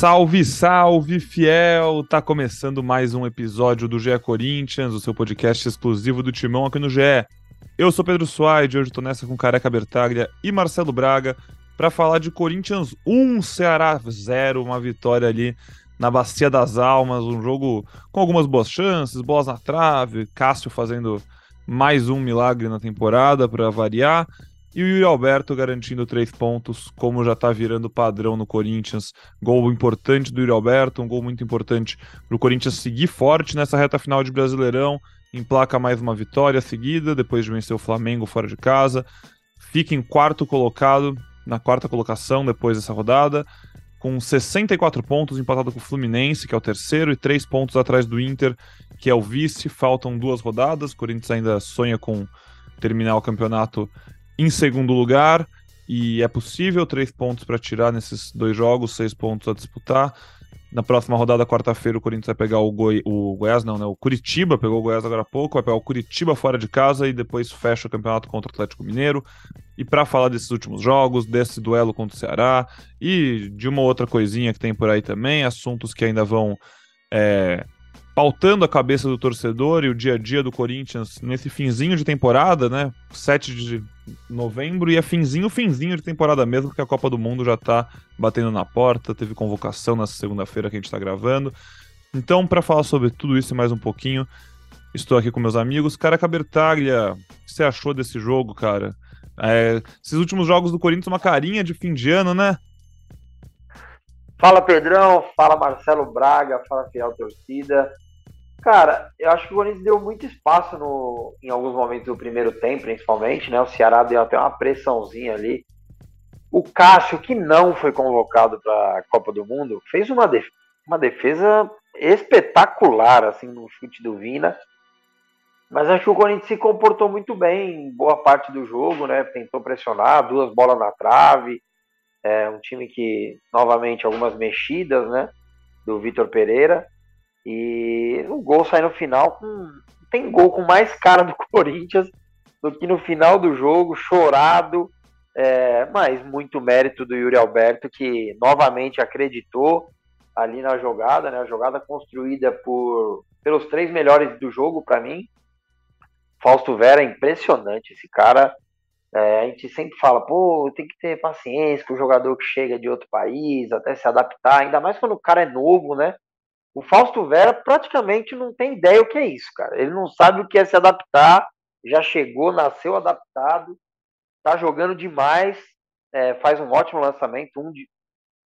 Salve, salve, fiel! Tá começando mais um episódio do GE Corinthians, o seu podcast exclusivo do Timão aqui no GE. Eu sou Pedro Suaide, hoje tô nessa com Careca Bertaglia e Marcelo Braga para falar de Corinthians 1, Ceará 0, uma vitória ali na Bacia das Almas, um jogo com algumas boas chances, bolas na trave, Cássio fazendo mais um milagre na temporada para variar. E o Yuri Alberto garantindo três pontos, como já está virando padrão no Corinthians. Gol importante do Yuri Alberto, um gol muito importante para o Corinthians seguir forte nessa reta final de Brasileirão. Emplaca mais uma vitória seguida, depois de vencer o Flamengo fora de casa. Fica em quarto colocado, na quarta colocação depois dessa rodada, com 64 pontos, empatado com o Fluminense, que é o terceiro, e três pontos atrás do Inter, que é o vice. Faltam duas rodadas. O Corinthians ainda sonha com terminar o campeonato em segundo lugar e é possível três pontos para tirar nesses dois jogos, seis pontos a disputar. Na próxima rodada, quarta-feira, o Corinthians vai pegar o, Goi... o Goiás, não, né? O Curitiba, pegou o Goiás agora há pouco, vai pegar o Curitiba fora de casa e depois fecha o campeonato contra o Atlético Mineiro. E para falar desses últimos jogos, desse duelo contra o Ceará e de uma outra coisinha que tem por aí também, assuntos que ainda vão é, pautando a cabeça do torcedor e o dia a dia do Corinthians nesse finzinho de temporada, né? 7 de novembro e é finzinho, finzinho de temporada mesmo, porque a Copa do Mundo já tá batendo na porta, teve convocação nessa segunda-feira que a gente tá gravando. Então, para falar sobre tudo isso e mais um pouquinho, estou aqui com meus amigos. Cara, Cabertaglia, o que você achou desse jogo, cara? É, esses últimos jogos do Corinthians, uma carinha de fim de ano, né? Fala Pedrão, fala Marcelo Braga, fala Fiel Torcida. Cara, eu acho que o Corinthians deu muito espaço no, em alguns momentos do primeiro tempo, principalmente, né? O Ceará deu até uma pressãozinha ali. O Cássio, que não foi convocado para a Copa do Mundo, fez uma, uma defesa espetacular, assim, no chute do Vina. Mas acho que o Corinthians se comportou muito bem em boa parte do jogo, né? Tentou pressionar, duas bolas na trave. É um time que, novamente, algumas mexidas, né? Do Vitor Pereira. E o gol sai no final com. Tem gol com mais cara do Corinthians do que no final do jogo, chorado. É, mas muito mérito do Yuri Alberto, que novamente acreditou ali na jogada, né? A jogada construída por pelos três melhores do jogo para mim. Fausto Vera impressionante, esse cara. É, a gente sempre fala, pô, tem que ter paciência com o jogador que chega de outro país, até se adaptar, ainda mais quando o cara é novo, né? O Fausto Vera praticamente não tem ideia o que é isso, cara. Ele não sabe o que é se adaptar, já chegou, nasceu adaptado, tá jogando demais, é, faz um ótimo lançamento, um, de,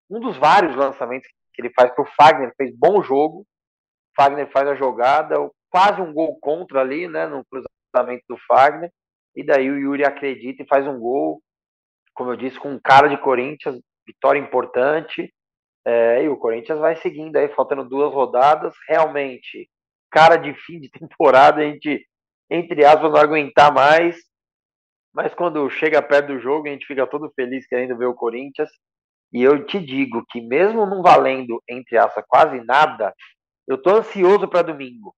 um dos vários lançamentos que ele faz pro Fagner, fez bom jogo. Fagner faz a jogada, quase um gol contra ali, né, no cruzamento do Fagner. E daí o Yuri acredita e faz um gol, como eu disse, com um cara de Corinthians, vitória importante. É, e o Corinthians vai seguindo aí, faltando duas rodadas. Realmente, cara de fim de temporada, a gente, entre aspas, não aguentar mais. Mas quando chega perto do jogo, a gente fica todo feliz querendo ver o Corinthians. E eu te digo que mesmo não valendo, entre aspas, quase nada, eu tô ansioso para domingo.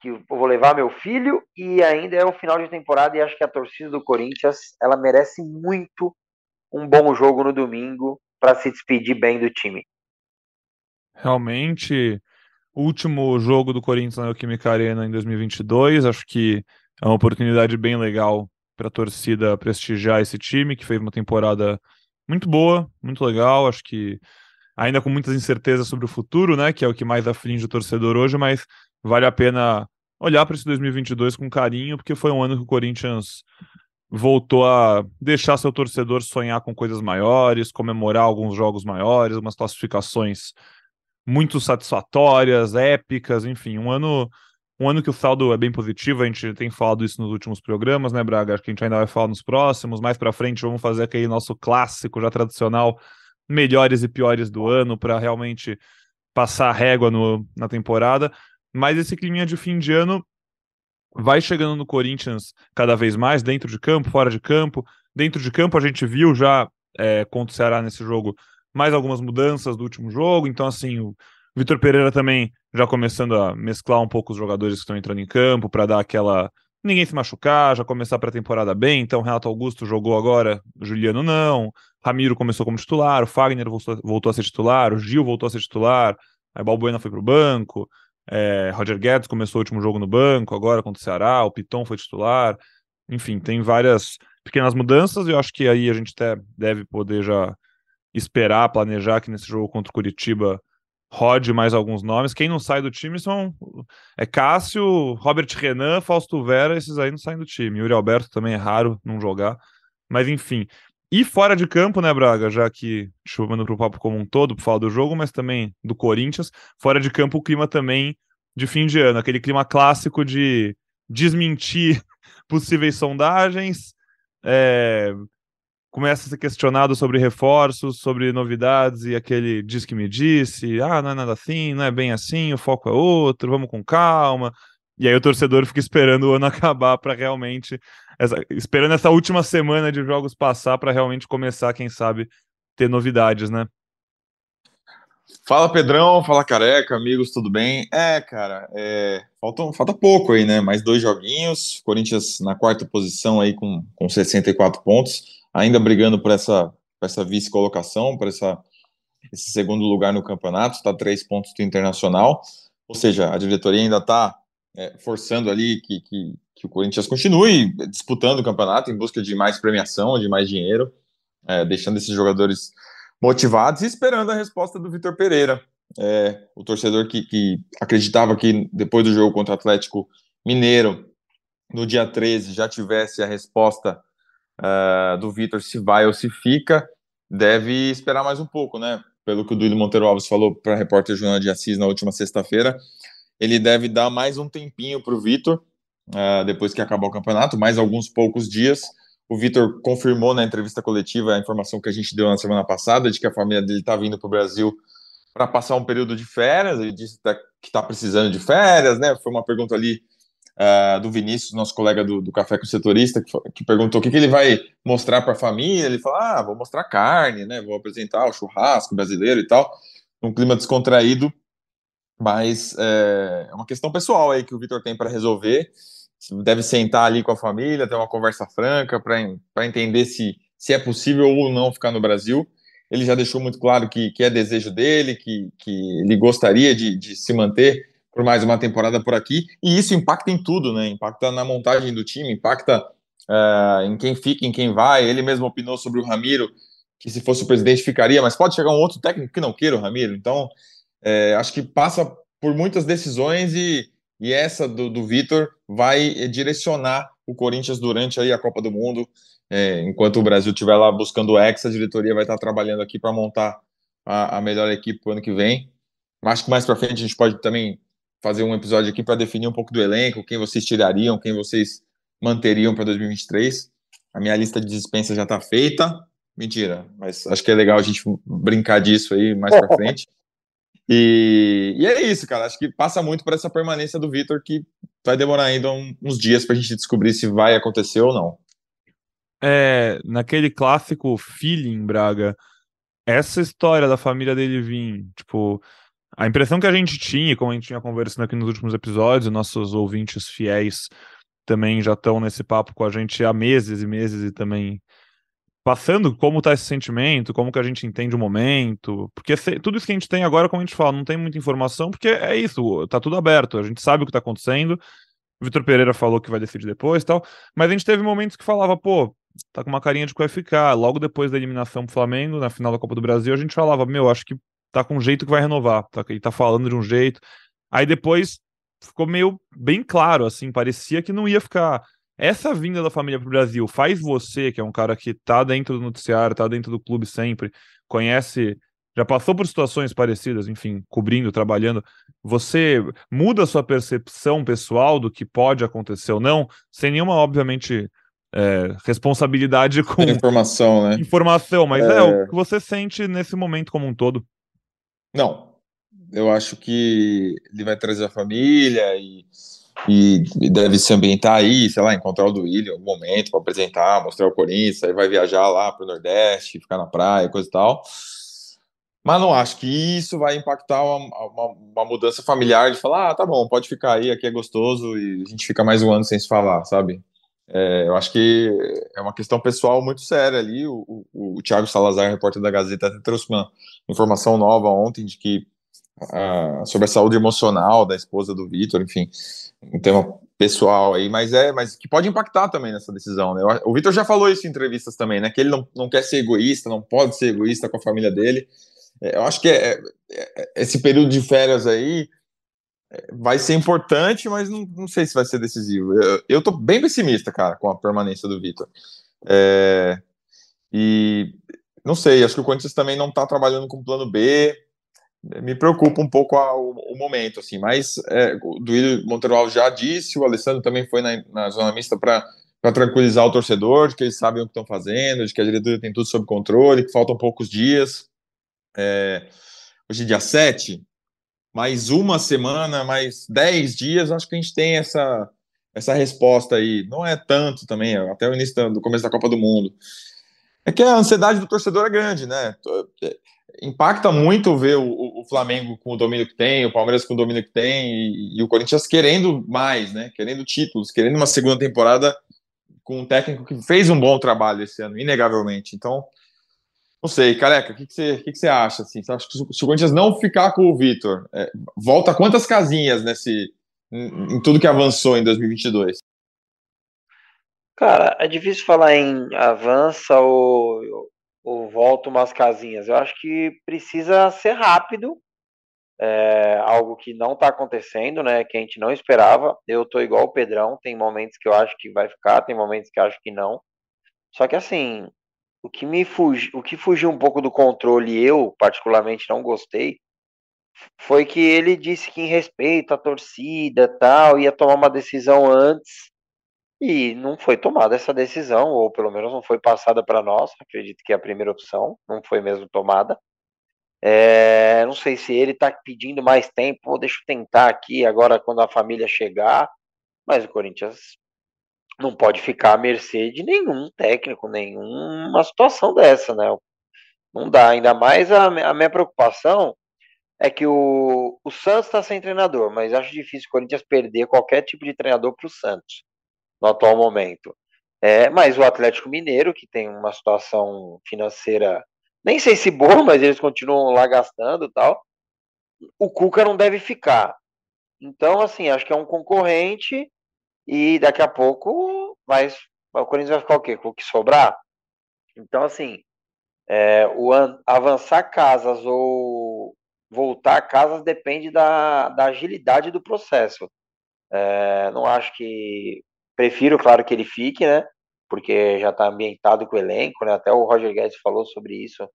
Que eu vou levar meu filho e ainda é o final de temporada e acho que a torcida do Corinthians, ela merece muito um bom jogo no domingo para se despedir bem do time. Realmente, último jogo do Corinthians na Neoquímica Arena em 2022, acho que é uma oportunidade bem legal para a torcida prestigiar esse time, que fez uma temporada muito boa, muito legal, acho que ainda com muitas incertezas sobre o futuro, né, que é o que mais aflige o torcedor hoje, mas vale a pena olhar para esse 2022 com carinho, porque foi um ano que o Corinthians voltou a deixar seu torcedor sonhar com coisas maiores, comemorar alguns jogos maiores, umas classificações muito satisfatórias, épicas, enfim, um ano um ano que o saldo é bem positivo, a gente tem falado isso nos últimos programas, né, Braga? Acho que a gente ainda vai falar nos próximos, mais para frente vamos fazer aquele nosso clássico já tradicional, melhores e piores do ano para realmente passar a régua no, na temporada. Mas esse clima de fim de ano vai chegando no Corinthians cada vez mais, dentro de campo, fora de campo. Dentro de campo, a gente viu já é, contra o Ceará nesse jogo mais algumas mudanças do último jogo. Então, assim, o Vitor Pereira também já começando a mesclar um pouco os jogadores que estão entrando em campo para dar aquela ninguém se machucar, já começar a pré-temporada bem. Então, Renato Augusto jogou agora, Juliano não. Ramiro começou como titular, o Fagner voltou, voltou a ser titular, o Gil voltou a ser titular, aí Balbuena foi para o banco, é, Roger Guedes começou o último jogo no banco, agora contra o Ceará, o Piton foi titular. Enfim, tem várias pequenas mudanças e eu acho que aí a gente até deve poder já esperar, planejar que nesse jogo contra o Curitiba rode mais alguns nomes. Quem não sai do time são é Cássio, Robert Renan, Fausto Vera, esses aí não saem do time. Yuri Alberto também é raro não jogar. Mas enfim. E fora de campo, né, Braga? Já que chovendo para o papo como um todo, para falar do jogo, mas também do Corinthians. Fora de campo, o clima também de fim de ano, aquele clima clássico de desmentir possíveis sondagens, é, começa a ser questionado sobre reforços, sobre novidades, e aquele diz que me disse, ah, não é nada assim, não é bem assim, o foco é outro, vamos com calma. E aí o torcedor fica esperando o ano acabar para realmente. Essa, esperando essa última semana de jogos passar para realmente começar, quem sabe, ter novidades, né? Fala Pedrão, fala Careca, amigos, tudo bem? É, cara, é, falta, falta pouco aí, né? Mais dois joguinhos. Corinthians na quarta posição aí com, com 64 pontos ainda brigando por essa, por essa vice-colocação, por essa, esse segundo lugar no campeonato, está três pontos do Internacional, ou seja, a diretoria ainda está é, forçando ali que, que, que, o Corinthians continue disputando o campeonato em busca de mais premiação, de mais dinheiro, é, deixando esses jogadores motivados e esperando a resposta do Vitor Pereira, é, o torcedor que, que acreditava que depois do jogo contra o Atlético Mineiro, no dia 13, já tivesse a resposta uh, do Vitor se vai ou se fica, deve esperar mais um pouco, né? Pelo que o Duílio Monteiro Alves falou para a repórter Joana de Assis na última sexta-feira, ele deve dar mais um tempinho para o Vitor, uh, depois que acabar o campeonato, mais alguns poucos dias. O Vitor confirmou na entrevista coletiva a informação que a gente deu na semana passada, de que a família dele está vindo para o Brasil para passar um período de férias. Ele disse que está precisando de férias, né? Foi uma pergunta ali uh, do Vinícius, nosso colega do, do Café com o Setorista, que, que perguntou o que, que ele vai mostrar para a família. Ele falou: ah, vou mostrar carne, né? Vou apresentar o churrasco brasileiro e tal, num clima descontraído. Mas é, é uma questão pessoal aí que o Vitor tem para resolver. Deve sentar ali com a família, ter uma conversa franca para entender se, se é possível ou não ficar no Brasil. Ele já deixou muito claro que, que é desejo dele, que, que ele gostaria de, de se manter por mais uma temporada por aqui, e isso impacta em tudo, né? Impacta na montagem do time, impacta uh, em quem fica, em quem vai. Ele mesmo opinou sobre o Ramiro, que se fosse o presidente ficaria, mas pode chegar um outro técnico que não queira o Ramiro. Então, é, acho que passa por muitas decisões e, e essa do, do Vitor vai direcionar o Corinthians durante aí a Copa do Mundo. É, enquanto o Brasil estiver lá buscando o ex, a diretoria vai estar trabalhando aqui para montar a, a melhor equipe para o ano que vem. Acho que mais para frente a gente pode também fazer um episódio aqui para definir um pouco do elenco, quem vocês tirariam, quem vocês manteriam para 2023. A minha lista de dispensa já está feita. Mentira, mas acho que é legal a gente brincar disso aí mais para frente. E, e, é isso, cara. Acho que passa muito por essa permanência do Vitor, que vai demorar ainda uns dias para a gente descobrir se vai acontecer ou não. É, naquele clássico feeling, Braga, essa história da família dele vir, tipo, a impressão que a gente tinha, como a gente tinha conversando aqui nos últimos episódios, nossos ouvintes fiéis também já estão nesse papo com a gente há meses e meses e também passando como está esse sentimento, como que a gente entende o momento, porque se, tudo isso que a gente tem agora, como a gente fala, não tem muita informação, porque é isso, tá tudo aberto, a gente sabe o que está acontecendo, Vitor Pereira falou que vai decidir depois tal, mas a gente teve momentos que falava, pô, tá com uma carinha de que vai ficar, logo depois da eliminação pro Flamengo, na final da Copa do Brasil, a gente falava, meu, acho que tá com um jeito que vai renovar, tá, ele tá falando de um jeito. Aí depois ficou meio bem claro, assim, parecia que não ia ficar. Essa vinda da família pro Brasil faz você, que é um cara que tá dentro do noticiário, tá dentro do clube sempre, conhece, já passou por situações parecidas, enfim, cobrindo, trabalhando. Você muda a sua percepção pessoal do que pode acontecer ou não, sem nenhuma, obviamente, é, responsabilidade com informação, né? Informação, mas é... é o que você sente nesse momento como um todo. Não, eu acho que ele vai trazer a família e, e deve se ambientar aí, sei lá, encontrar o Duílio em algum momento para apresentar, mostrar o Corinthians, aí vai viajar lá para o Nordeste, ficar na praia, coisa e tal. Mas não acho que isso vai impactar uma, uma, uma, mudança familiar de falar, ah, tá bom, pode ficar aí, aqui é gostoso e a gente fica mais um ano sem se falar, sabe? É, eu acho que é uma questão pessoal muito séria ali. O, o, o Thiago Salazar, repórter da Gazeta, trouxe uma informação nova ontem de que sobre a saúde emocional da esposa do Vitor, enfim, um tema pessoal aí, mas é, mas que pode impactar também nessa decisão, né? O Vitor já falou isso em entrevistas também, né? Que ele não, não quer ser egoísta, não pode ser egoísta com a família dele. É, eu acho que é, é, é, esse período de férias aí é, vai ser importante, mas não, não sei se vai ser decisivo. Eu, eu tô bem pessimista, cara, com a permanência do Vitor. É, e não sei, acho que o Corinthians também não tá trabalhando com plano B me preocupa um pouco a, o, o, momento, assim, mas é, o Duílio Monteiro já disse, o Alessandro também foi na, na zona mista para tranquilizar o torcedor, de que eles sabem o que estão fazendo, de que a diretoria tem tudo sob controle, que faltam poucos dias. É, hoje é dia 7, mais uma semana, mais 10 dias, acho que a gente tem essa, essa resposta aí. Não é tanto também, até o início do começo da Copa do Mundo. É que a ansiedade do torcedor é grande, né? impacta muito ver o, Flamengo com o domínio que tem, o Palmeiras com o domínio que tem e, e, o Corinthians querendo mais, né? Querendo títulos, querendo uma segunda temporada com um técnico que fez um bom trabalho esse ano, inegavelmente. Então, não sei, careca, o que, que, você, que, que você acha? Assim? Você acha que se o Corinthians não ficar com o Vitor, é, volta quantas casinhas nesse em, em tudo que avançou em 2022? Cara, é difícil falar em avança ou ou volta umas casinhas. Eu acho que precisa ser rápido, é, algo que não está acontecendo, né? Que a gente não esperava. Eu tô igual o Pedrão, tem momentos que eu acho que vai ficar, tem momentos que eu acho que não. Só que assim, o que me fugi, o que fugiu um pouco do controle, eu particularmente não gostei, foi que ele disse que em respeito à torcida, tal, ia tomar uma decisão antes e não foi tomada essa decisão, ou pelo menos não foi passada para nós. Acredito que é a primeira opção não foi mesmo tomada. É, não sei se ele está pedindo mais tempo, deixa eu tentar aqui agora quando a família chegar. Mas o Corinthians não pode ficar à mercê de nenhum técnico, nenhuma situação dessa, né? Não dá. Ainda mais a, a minha preocupação é que o, o Santos está sem treinador, mas acho difícil o Corinthians perder qualquer tipo de treinador para o Santos no atual momento. É, mas o Atlético Mineiro, que tem uma situação financeira, nem sei se boa, mas eles continuam lá gastando tal. O Cuca não deve ficar. Então, assim, acho que é um concorrente e daqui a pouco vai, o Corinthians vai ficar o quê? Com o que sobrar? Então, assim, é, o avançar casas ou voltar casas depende da, da agilidade do processo. É, não acho que Prefiro, claro, que ele fique, né? Porque já está ambientado com o elenco, né? Até o Roger Guedes falou sobre isso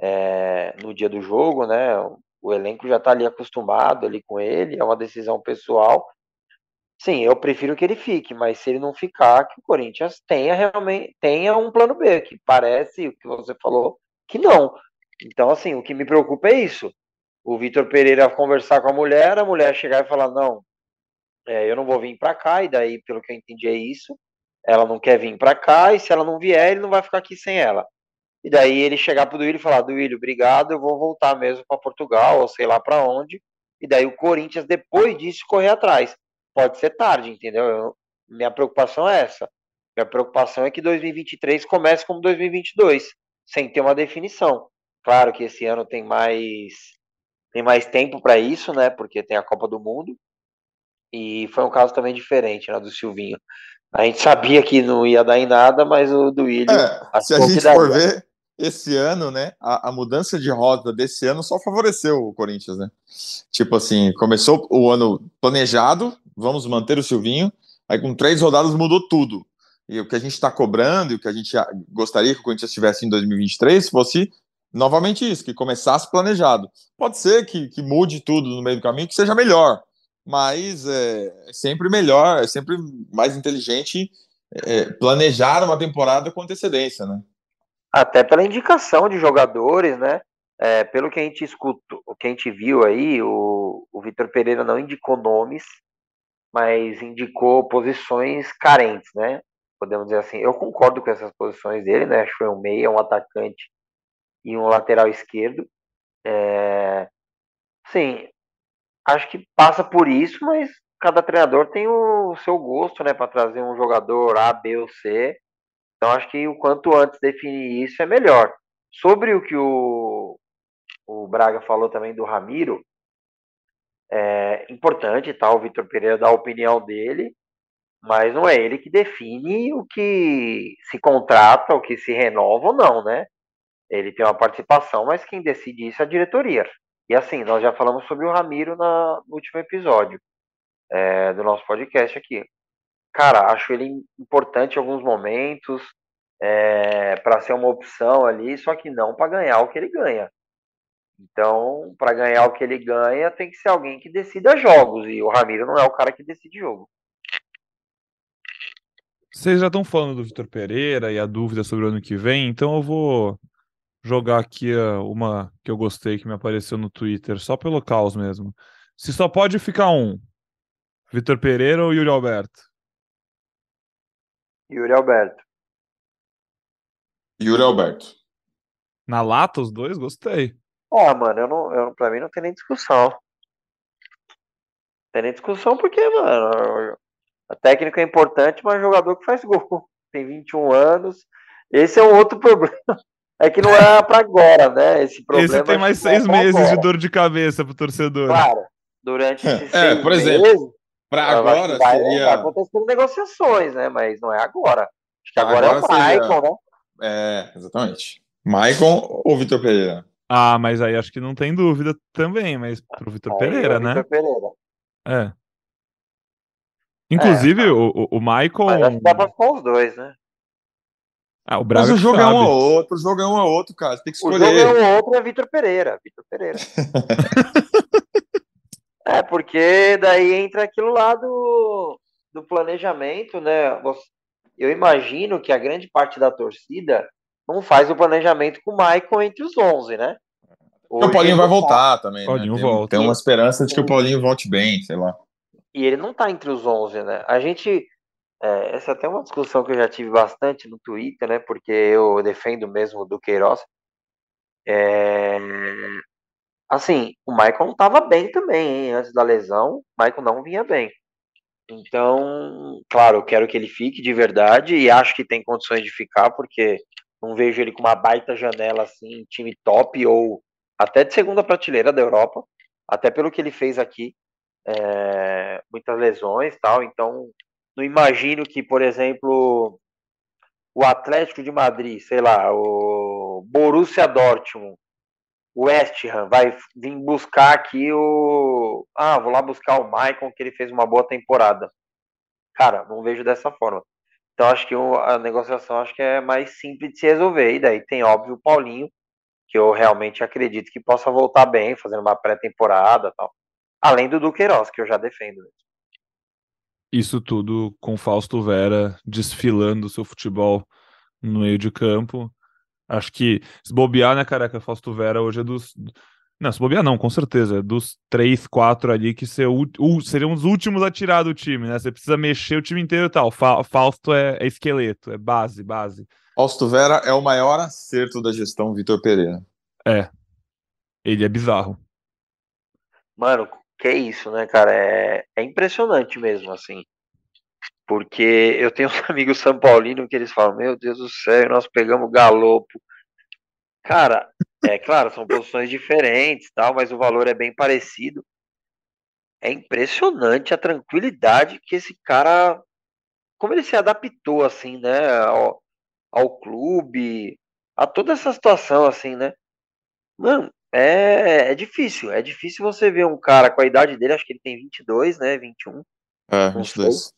é, no dia do jogo, né? O elenco já está ali acostumado ali com ele, é uma decisão pessoal. Sim, eu prefiro que ele fique, mas se ele não ficar, que o Corinthians tenha realmente tenha um plano B, que parece o que você falou que não. Então, assim, o que me preocupa é isso. O Vitor Pereira conversar com a mulher, a mulher chegar e falar: não, é, eu não vou vir para cá, e daí, pelo que eu entendi, é isso. Ela não quer vir para cá, e se ela não vier, ele não vai ficar aqui sem ela. E daí ele chegar pro Duílio e falar: Duílio, obrigado, eu vou voltar mesmo para Portugal, ou sei lá para onde. E daí o Corinthians, depois disso, correr atrás. Pode ser tarde, entendeu? Eu, minha preocupação é essa. Minha preocupação é que 2023 comece como 2022, sem ter uma definição. Claro que esse ano tem mais tem mais tempo para isso, né? Porque tem a Copa do Mundo. E foi um caso também diferente, né, do Silvinho. A gente sabia que não ia dar em nada, mas o do Willian. É, se a gente for ver, esse ano, né, a, a, mudança de rota desse ano só favoreceu o Corinthians, né? Tipo assim, começou o ano planejado, vamos manter o Silvinho, aí com três rodadas mudou tudo. E o que a gente está cobrando e o que a gente gostaria que o Corinthians tivesse em 2023 fosse novamente isso, que começasse planejado. Pode ser que, que mude tudo no meio do caminho, que seja melhor, mas é, é sempre melhor, é sempre mais inteligente é, planejar uma temporada com antecedência, né? Até pela indicação de jogadores, né? É, pelo que a gente escutou, o que a gente viu aí, o, o Vitor Pereira não indicou nomes, mas indicou posições carentes, né? Podemos dizer assim. Eu concordo com essas posições dele, né? Acho que foi um meia, um atacante e um lateral esquerdo. É, sim, acho que passa por isso, mas cada treinador tem o seu gosto, né, para trazer um jogador A, B ou C. Então acho que o quanto antes definir isso é melhor. Sobre o que o, o Braga falou também do Ramiro, é importante, tá? O Vitor Pereira dá a opinião dele, mas não é ele que define o que se contrata, o que se renova ou não, né? Ele tem uma participação, mas quem decide isso é a diretoria. E assim, nós já falamos sobre o Ramiro na, no último episódio é, do nosso podcast aqui. Cara, acho ele importante em alguns momentos é, para ser uma opção ali, só que não para ganhar o que ele ganha. Então, para ganhar o que ele ganha, tem que ser alguém que decida jogos. E o Ramiro não é o cara que decide jogo. Vocês já estão falando do Vitor Pereira e a dúvida sobre o ano que vem, então eu vou jogar aqui uma que eu gostei que me apareceu no Twitter, só pelo caos mesmo. Se só pode ficar um, Vitor Pereira ou Yuri Alberto? Yuri Alberto. Yuri Alberto. Na lata, os dois? Gostei. Ah, mano, eu não, eu, pra mim não tem nem discussão. Não tem nem discussão porque, mano, a técnica é importante, mas jogador que faz gol. Tem 21 anos. Esse é um outro problema. É que não é para agora, né? Esse problema. Esse tem mais seis é meses agora. de dor de cabeça pro torcedor. Claro. Durante esses é, seis por exemplo, meses. Para agora vai, seria. Vai acontecendo negociações, né? Mas não é agora. Acho que agora, agora é o Maicon, seria... né? É, exatamente. Maicon ou Vitor Pereira? Ah, mas aí acho que não tem dúvida também, mas pro Vitor Pereira, é né? Vitor Pereira. É. Inclusive, é, o, o Michael. Mas acho que dá pra ficar os dois, né? Ah, o Braga Mas o jogo sabe. é um ou outro, o jogo é um ou outro, cara. Você tem que escolher. O jogo é um ou outro é Vitor Pereira. Vitor Pereira. é, porque daí entra aquilo lá do, do planejamento, né? Eu imagino que a grande parte da torcida não faz o planejamento com o Michael entre os 11, né? Hoje o Paulinho vai tá. voltar também. Paulinho né? tem, volta. Tem uma esperança de que o Paulinho volte bem, sei lá. E ele não tá entre os 11, né? A gente. É, essa é até uma discussão que eu já tive bastante no Twitter, né? Porque eu defendo mesmo do Queiroz. É, assim, o Michael não tava bem também, hein? Antes da lesão, o Michael não vinha bem. Então, claro, eu quero que ele fique de verdade e acho que tem condições de ficar, porque não vejo ele com uma baita janela assim, time top ou até de segunda prateleira da Europa, até pelo que ele fez aqui, é, muitas lesões tal. Então, não imagino que, por exemplo, o Atlético de Madrid, sei lá, o Borussia Dortmund, o West Ham vai vir buscar aqui o. Ah, vou lá buscar o Maicon, que ele fez uma boa temporada. Cara, não vejo dessa forma. Então acho que a negociação acho que é mais simples de se resolver. E daí tem, óbvio, o Paulinho, que eu realmente acredito que possa voltar bem, fazendo uma pré-temporada tal. Além do Duqueiroz, que eu já defendo. Isso tudo com Fausto Vera desfilando seu futebol no meio de campo. Acho que se bobear, né, careca? Fausto Vera hoje é dos. Não, se bobear não, com certeza. É dos três, quatro ali que ser o, o, seriam os últimos a tirar do time, né? Você precisa mexer o time inteiro e tal. Fa Fausto é, é, esqueleto, é base, base. Fausto Vera é o maior acerto da gestão Vitor Pereira. É. Ele é bizarro. Mano, que isso, né, cara? É, é impressionante mesmo, assim. Porque eu tenho uns amigos São Paulino que eles falam, meu Deus do céu, nós pegamos galopo. Cara, é claro, são posições diferentes, tal, mas o valor é bem parecido. É impressionante a tranquilidade que esse cara, como ele se adaptou assim, né, ao, ao clube, a toda essa situação assim, né? Mano, é, é difícil, é difícil você ver um cara com a idade dele, acho que ele tem 22, né, 21. É, 22.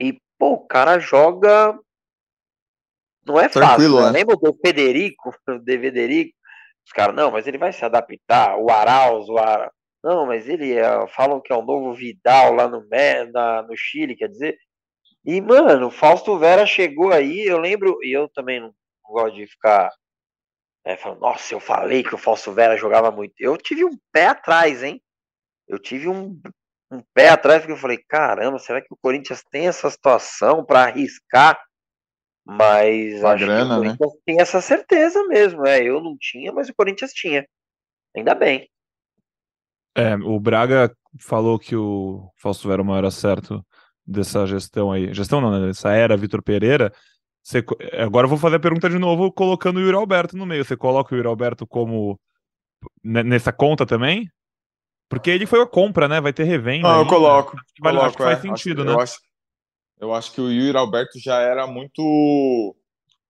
E, pô, o cara joga não é Tranquilo, fácil, né? né? Lembra do Federico, do Federico? Os caras, não, mas ele vai se adaptar. O Arauz, o Ara... Não, mas ele é, falam que é o novo Vidal lá no, na, no Chile, quer dizer. E, mano, o Fausto Vera chegou aí, eu lembro, e eu também não gosto de ficar é, falando, nossa, eu falei que o Fausto Vera jogava muito. Eu tive um pé atrás, hein? Eu tive um, um pé atrás, porque eu falei, caramba, será que o Corinthians tem essa situação para arriscar mas a grana, né? tem essa certeza mesmo. É, eu não tinha, mas o Corinthians tinha. Ainda bem. É, o Braga falou que o Fausto Vera é o maior acerto dessa gestão aí. Gestão não, né? Dessa era Vitor Pereira. Você, agora eu vou fazer a pergunta de novo, colocando o Yuri Alberto no meio. Você coloca o Yuri Alberto como nessa conta também? Porque ele foi a compra, né? Vai ter revenda. Não, eu coloco. Acho que, vale, coloco, acho que faz é. sentido, acho, né? Eu acho, eu acho que o Yuri Alberto já era muito.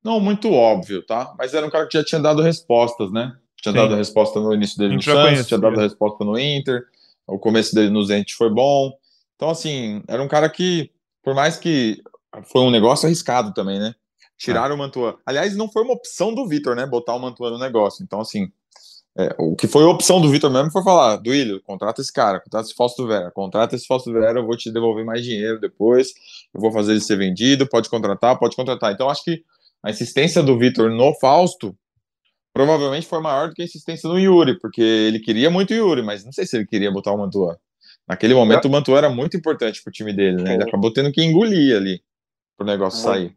Não muito óbvio, tá? Mas era um cara que já tinha dado respostas, né? Tinha Sim. dado resposta no início dele no Santos, tinha dado resposta no Inter, o começo dele no Zenit foi bom. Então, assim, era um cara que, por mais que foi um negócio arriscado também, né? Tiraram é. o Mantua. Aliás, não foi uma opção do Vitor, né? Botar o Mantua no negócio. Então, assim, é, o que foi a opção do Vitor mesmo foi falar: Duílio, contrata esse cara, contrata esse Fausto Vera, contrata esse Fausto Vera, eu vou te devolver mais dinheiro depois, eu vou fazer ele ser vendido, pode contratar, pode contratar. Então, acho que a insistência do Vitor no Fausto provavelmente foi maior do que a insistência do Yuri, porque ele queria muito o Yuri, mas não sei se ele queria botar o Mantua. Naquele momento, o Mantua era muito importante pro time dele, né? Ele acabou tendo que engolir ali pro negócio muito, sair.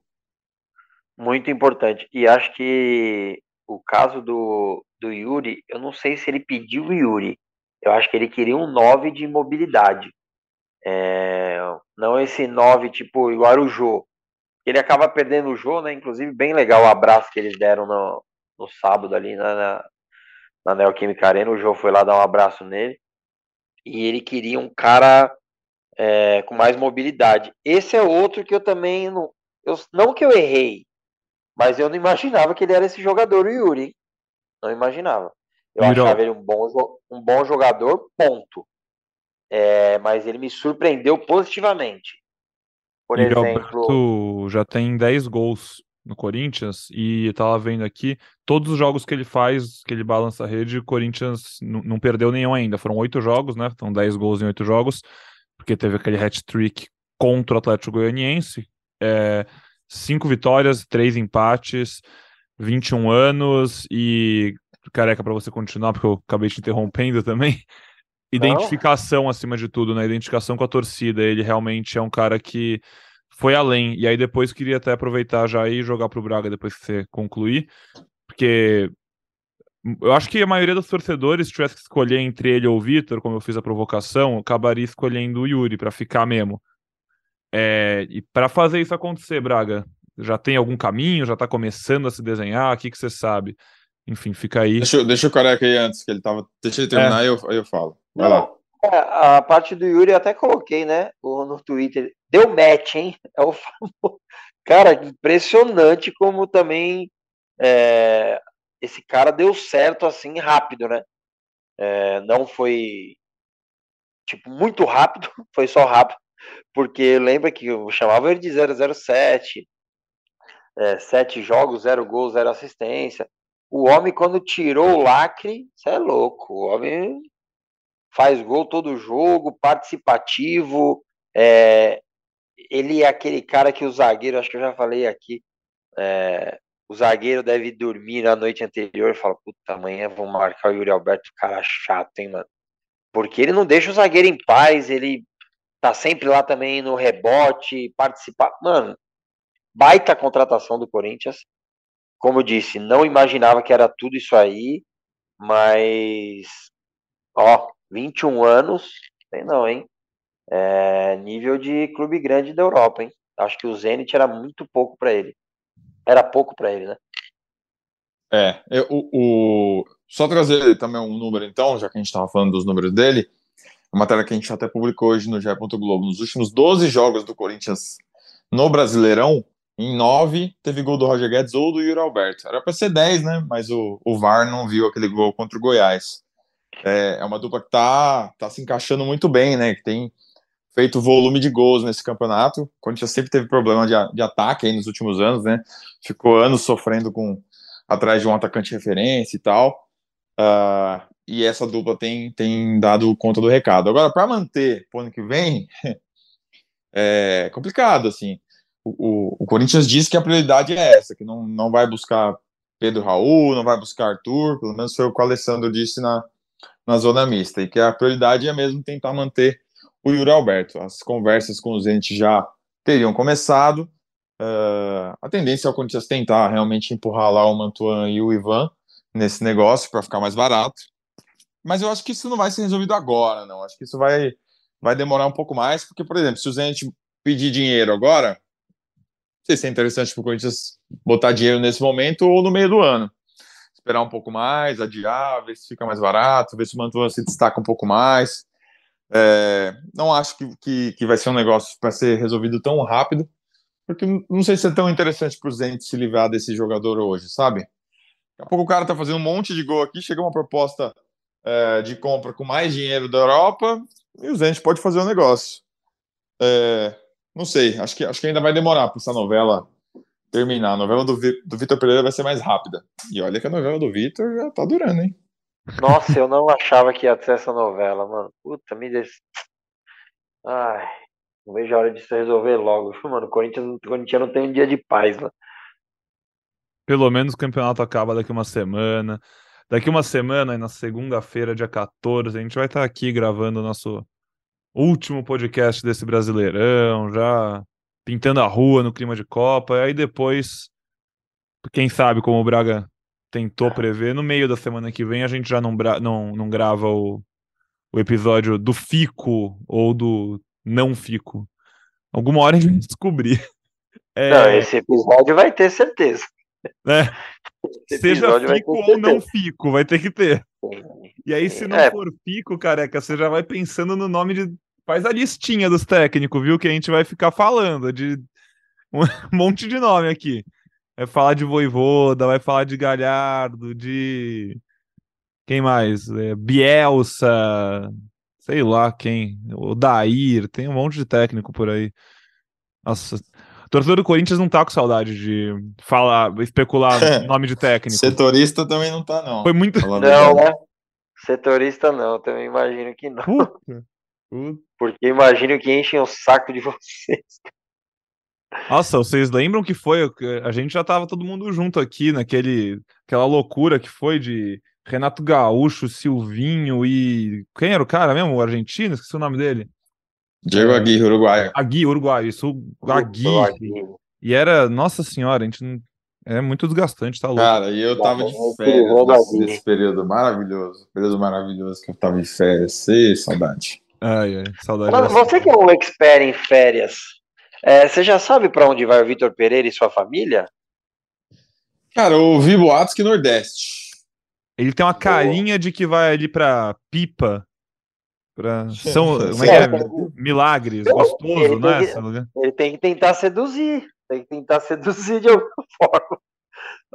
Muito importante. E acho que o caso do, do Yuri, eu não sei se ele pediu o Yuri. Eu acho que ele queria um 9 de mobilidade. É, não esse 9 tipo o Jô. Ele acaba perdendo o Jô, né? Inclusive, bem legal o abraço que eles deram no, no sábado ali na, na, na Neoquímica Arena. O Jô foi lá dar um abraço nele. E ele queria um cara é, com mais mobilidade. Esse é outro que eu também não. Eu, não que eu errei, mas eu não imaginava que ele era esse jogador, o Yuri. Hein? Não imaginava. Eu Virou. achava ele um bom, um bom jogador, ponto. É, mas ele me surpreendeu positivamente. Por exemplo. Alberto já tem 10 gols no Corinthians e eu tava vendo aqui todos os jogos que ele faz, que ele balança a rede, o Corinthians não perdeu nenhum ainda. Foram oito jogos, né? São 10 gols em oito jogos, porque teve aquele hat-trick contra o Atlético Goianiense. É, cinco vitórias, três empates, 21 anos e careca para você continuar, porque eu acabei te interrompendo também. Identificação Não. acima de tudo, né? Identificação com a torcida. Ele realmente é um cara que foi além. E aí depois queria até aproveitar já e jogar pro Braga depois que você concluir, porque eu acho que a maioria dos torcedores, se tivesse que escolher entre ele ou o Vitor, como eu fiz a provocação, acabaria escolhendo o Yuri para ficar mesmo. É, e para fazer isso acontecer, Braga, já tem algum caminho? Já tá começando a se desenhar? O que, que você sabe? Enfim, fica aí. Deixa, deixa o careca aí antes, que ele tava. Deixa ele terminar, é. aí, eu, aí eu falo. Vai Não, lá. É, a parte do Yuri eu até coloquei, né? No Twitter. Deu match, hein? É o famoso. Cara, impressionante como também é, esse cara deu certo assim rápido, né? É, não foi tipo muito rápido, foi só rápido, porque lembra que eu chamava ele de 007, é, sete jogos, zero gol, zero assistência. O homem, quando tirou o lacre, você é louco. O homem faz gol todo jogo, participativo. É, ele é aquele cara que o zagueiro, acho que eu já falei aqui, é, o zagueiro deve dormir na noite anterior e fala, puta, amanhã vou marcar o Yuri Alberto, cara chato, hein, mano. Porque ele não deixa o zagueiro em paz, ele tá sempre lá também no rebote, participar. Mano, baita contratação do Corinthians. Como eu disse, não imaginava que era tudo isso aí, mas ó, 21 anos, tem não, hein? É, nível de clube grande da Europa, hein? Acho que o Zenit era muito pouco para ele. Era pouco para ele, né? É, eu, o, o, só trazer também um número, então, já que a gente estava falando dos números dele, uma matéria que a gente até publicou hoje no GE. Globo. Nos últimos 12 jogos do Corinthians no Brasileirão, em 9 teve gol do Roger Guedes ou do Yuri Alberto. Era para ser 10, né? Mas o, o VAR não viu aquele gol contra o Goiás. É, é uma dupla que tá, tá se encaixando muito bem, né? Que tem feito volume de gols nesse campeonato. O Corinthians sempre teve problema de, de ataque aí nos últimos anos, né? Ficou anos sofrendo com atrás de um atacante referência e tal. Uh, e essa dupla tem, tem dado conta do recado. Agora, para manter o ano que vem, é complicado, assim. O, o, o, Corinthians diz que a prioridade é essa, que não, não vai buscar Pedro Raul, não vai buscar Arthur, pelo menos foi o que o Alessandro disse na, na zona mista, e que a prioridade é mesmo tentar manter o Yuri Alberto. As conversas com o Zenit já teriam começado, uh, a tendência é o Corinthians tentar realmente empurrar lá o Mantuan e o Ivan nesse negócio para ficar mais barato. mas eu acho que isso não vai ser resolvido agora, não. Acho que isso vai, vai demorar um pouco mais, porque, por exemplo, se o Zenit pedir dinheiro agora, não sei se é interessante para o Corinthians botar dinheiro nesse momento ou no meio do ano. Esperar um pouco mais, adiar, ver se fica mais barato, ver se o Mantua se destaca um pouco mais. É, não acho que, que, que vai ser um negócio para ser resolvido tão rápido, porque não sei se é tão interessante para o Zenit se livrar desse jogador hoje, sabe? Daqui a pouco o cara tá fazendo um monte de gol aqui, chega uma proposta é, de compra com mais dinheiro da Europa e o Zenit pode fazer o um negócio. É, não sei, acho que, acho que ainda vai demorar para essa novela terminar. A novela do, do Vitor Pereira vai ser mais rápida. E olha que a novela do Vitor já tá durando, hein? Nossa, eu não achava que ia ter essa novela, mano. Puta, me des... Ai, não vejo a hora se resolver logo. Mano, o Corinthians, o Corinthians não tem um dia de paz, mano. Pelo menos o campeonato acaba daqui uma semana. Daqui uma semana, na segunda-feira, dia 14, a gente vai estar aqui gravando o nosso último podcast desse Brasileirão, já pintando a rua no clima de Copa. E aí depois, quem sabe como o Braga tentou prever, no meio da semana que vem a gente já não, não, não grava o, o episódio do Fico ou do Não Fico. Alguma hora a gente vai descobrir. É... Não, esse episódio vai ter certeza. É. Seja fico ou não fico, vai ter que ter. E aí, se não é. for fico, careca, você já vai pensando no nome de. Faz a listinha dos técnicos, viu? Que a gente vai ficar falando de um monte de nome aqui. Vai falar de Voivoda, vai falar de Galhardo, de. Quem mais? É, Bielsa, sei lá quem. O Dair, tem um monte de técnico por aí. Nossa, o torcedor do Corinthians não tá com saudade de falar, especular nome de técnico. Setorista também não tá, não. Foi muito. Não, né? Setorista não, também imagino que não. Puta. Puta. Porque imagino que enchem o saco de vocês. Nossa, vocês lembram que foi? A gente já tava todo mundo junto aqui naquele aquela loucura que foi de Renato Gaúcho, Silvinho e quem era o cara mesmo? O argentino? Esqueci o nome dele. Diego Aguirre, uruguaio. Aguirre, uruguaio, isso, Aguirre. E era, nossa senhora, a gente não... É muito desgastante, tá louco. Cara, e eu tava de férias nesse, período maravilhoso. Período maravilhoso que eu tava de férias. Sei, saudade. Ai, ai, saudade. Mas você que é um expert em férias, é, você já sabe para onde vai o Vitor Pereira e sua família? Cara, eu ouvi boatos que Nordeste. Ele tem uma carinha de que vai ali pra Pipa, Pra... São, como é que é? Milagres, gostoso, ele né? Que, ele tem que tentar seduzir, tem que tentar seduzir de alguma forma.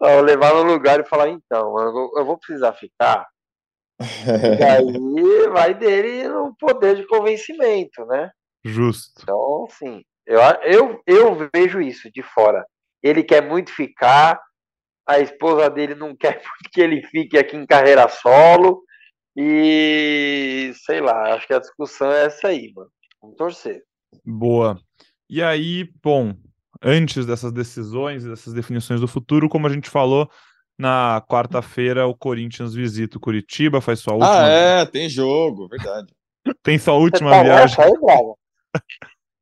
Ó, levar no lugar e falar, então, eu, eu vou precisar ficar. e aí vai dele no poder de convencimento, né? Justo. Então, assim, eu, eu, eu vejo isso de fora. Ele quer muito ficar, a esposa dele não quer que ele fique aqui em carreira solo. E sei lá, acho que a discussão é essa aí, mano. Vamos torcer. Boa. E aí, bom, antes dessas decisões, dessas definições do futuro, como a gente falou, na quarta-feira o Corinthians visita o Curitiba, faz sua última. Ah, é, tem jogo, verdade. tem sua última tá viagem.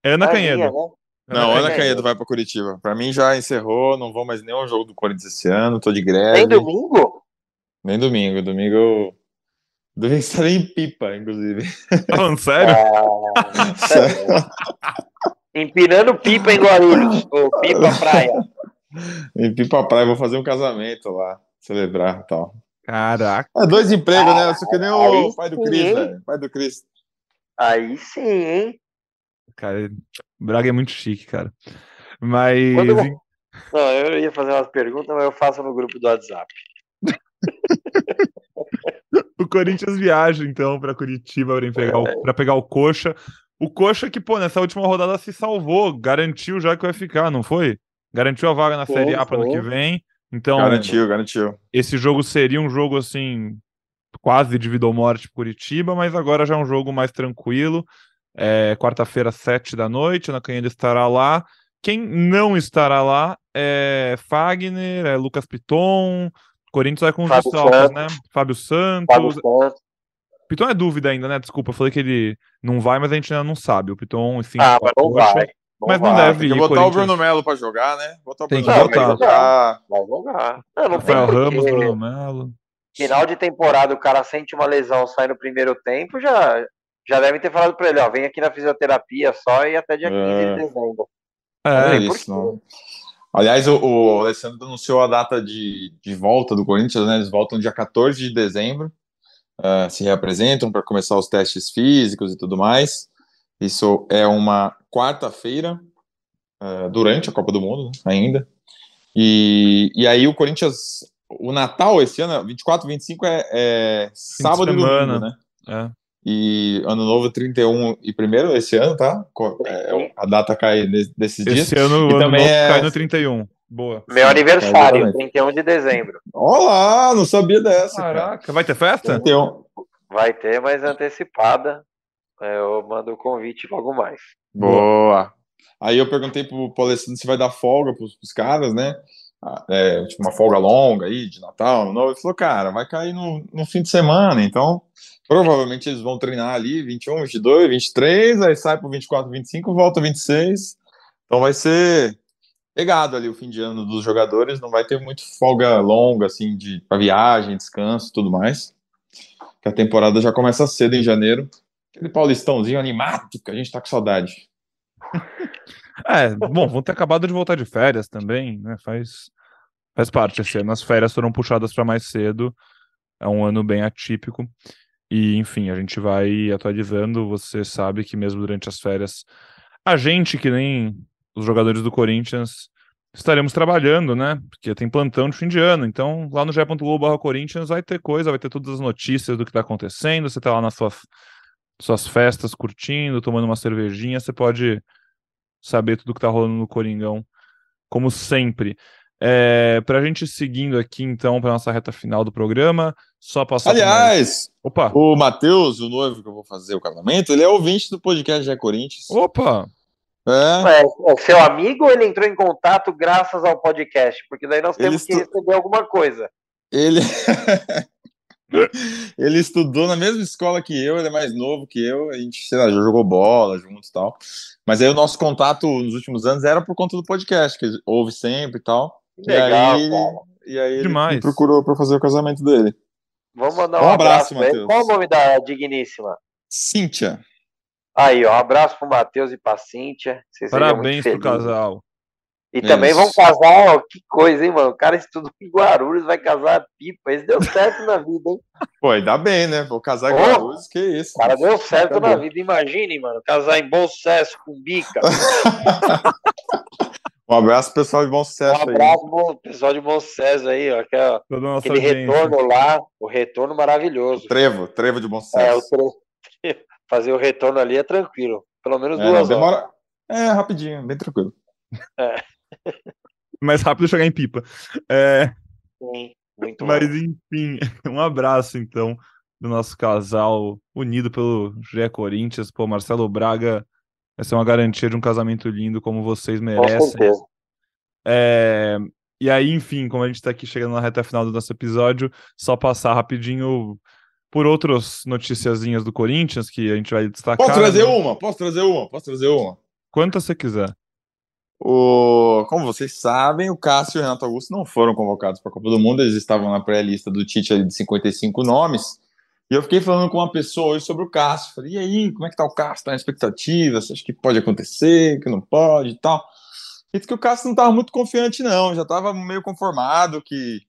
é Ana Canhedo. Minha, né? Não, Ana Canhedo vai para Curitiba. Para mim já encerrou, não vou mais nenhum jogo do Corinthians esse ano, tô de greve. Nem domingo? Nem domingo. Domingo Deve estar em pipa, inclusive. Falando sério? Ah, sério. Empinando pipa em Guarulhos, ou pipa praia. Em pipa praia, vou fazer um casamento lá, celebrar e tal. Caraca. É dois empregos, né? Eu sou que nem o pai do Cris, né? Pai do Cris. Aí sim, hein? Cara, o Braga é muito chique, cara. Mas. Quando... Não, eu ia fazer umas perguntas, mas eu faço no grupo do WhatsApp. Corinthians viaja, então, para Curitiba para pegar, o, pra pegar o Coxa. O Coxa que, pô, nessa última rodada se salvou, garantiu já que vai ficar, não foi? Garantiu a vaga na foi, Série A para ano que vem. Então, garantiu, garantiu. Esse jogo seria um jogo assim, quase de vida ou morte para Curitiba, mas agora já é um jogo mais tranquilo. É, Quarta-feira, sete da noite, a Canheda estará lá. Quem não estará lá é Fagner, é Lucas Piton, Corinthians vai com os desfalques, né? Fábio Santos. Fábio Santos. Piton é dúvida ainda, né? Desculpa, eu falei que ele não vai, mas a gente ainda não sabe. O Piton, sim. Ah, mas não vai. Não mas não deve ir. botar o Bruno Melo pra jogar, né? Botar o Tem Bruno Melo pra jogar. Vai jogar. Não, não Rafael Ramos, Bruno Melo. Final de temporada, o cara sente uma lesão, sai no primeiro tempo, já, já devem ter falado pra ele, ó, vem aqui na fisioterapia só e até dia 15 É. de dezembro. É, É isso, não. Aliás, o, o Alessandro anunciou a data de, de volta do Corinthians, né? Eles voltam dia 14 de dezembro, eh, se reapresentam para começar os testes físicos e tudo mais. Isso é uma quarta-feira, eh, durante a Copa do Mundo, né, ainda. E, e aí o Corinthians, o Natal esse ano, 24, 25 é, é sábado e semana. domingo, né? é. E Ano Novo 31 e primeiro esse ano, tá? Co- é, a data cai desses dias. Esse ano E ano também novo é- cai no 31. Boa. Meu aniversário, exatamente. 31 de dezembro. Olá, não sabia dessa, cara. Caraca, vai ter festa? 31. Vai ter, mas antecipada. É, Eu mando o convite logo mais. Boa. Aí eu perguntei pro, Alessandro se vai dar folga pros, pros caras, né? Ah, É, tipo, uma folga longa aí, de Natal, Novo. Ele falou, cara, vai cair no, no fim de semana, então provavelmente eles vão treinar ali 21, 22, 23, aí sai pro 24, 25, volta 26. Então vai ser pegado ali o fim de ano dos jogadores, não vai ter muito folga longa, assim, de pra viagem, descanso tudo mais. Que a temporada já começa cedo em janeiro. Aquele paulistãozinho animado que a gente tá com saudade. É, bom, vão ter acabado de voltar de férias também, né? Faz, faz parte esse ano. As férias foram puxadas para mais cedo. É um ano bem atípico. E, enfim, a gente vai atualizando. Você sabe que mesmo durante as férias, a gente, que nem os jogadores do Corinthians, estaremos trabalhando, né? Porque tem plantão de fim de ano. Então, lá no ge.globo Corinthians vai ter coisa, vai ter todas as notícias do que tá acontecendo. Você tá lá nas sua, suas festas, curtindo, tomando uma cervejinha, você pode saber tudo que tá rolando no Coringão, como sempre. É, pra gente ir seguindo aqui, então, pra nossa reta final do programa, só passar. Aliás, Opa! o Matheus, o noivo que eu vou fazer o casamento, ele é ouvinte do podcast Já Corinthians. Opa! É, É, é seu amigo ou ele entrou em contato graças ao podcast? Porque daí nós temos que estu- receber alguma coisa. ele. ele estudou na mesma escola que eu, ele é mais novo que eu, a gente, sei lá, já jogou bola juntos e tal. Mas aí o nosso contato nos últimos anos era por conta do podcast, que ele ouve sempre e tal. Legal, e aí, cara. e aí ele Demais. me procurou para fazer o casamento dele. Vamos mandar Um um, abraço, abraço. Qual o nome da digníssima? Cíntia. Aí, ó, um abraço pro Matheus e pra Cíntia. Parabéns pro casal. E também Isso. vão casar, ó, que coisa, hein, mano? O cara estudou em Guarulhos, vai casar a pipa. Esse deu certo na vida, hein? Pô, ainda bem, né? Vou casar a Luz, que isso. O cara deu certo Acabou. na vida. Imagine, mano, casar em bom sucesso com bica. Um abraço, pessoal de bom Um sucesso aí. abraço pro pessoal de bom sucesso aí, ó. que é Toda a nossa Aquele audiência. retorno lá, o retorno maravilhoso. Trevo, trevo de bom É, o sucesso. tre- fazer o retorno ali é tranquilo. Pelo menos É, duas horas. demora. É, rapidinho, bem tranquilo. Mais rápido chegar em pipa. É, Sim, muito mas, mais. enfim, um abraço, então, do nosso casal unido pelo GE Corinthians. Pô, Marcelo Braga vai ser uma garantia de um casamento lindo, como vocês Com merecem. certeza. É, E aí, enfim, como a gente tá aqui chegando na reta final do nosso episódio, só passar rapidinho por outras noticiazinhas do Corinthians que a gente vai destacar. Posso trazer né? uma? Posso trazer uma? Posso trazer uma? Quantas você quiser. O... Como vocês sabem, o Cássio e o Renato Augusto não foram convocados para a Copa do Mundo, eles estavam na pré-lista do Tite ali de 55 nomes. E eu fiquei falando com uma pessoa hoje sobre o Cássio. Falei, e aí, como é que tá o Cássio? Tá na expectativa? Você acha que pode acontecer, que não pode e tal? Disse que o Cássio não estava muito confiante, não. Já estava meio conformado que,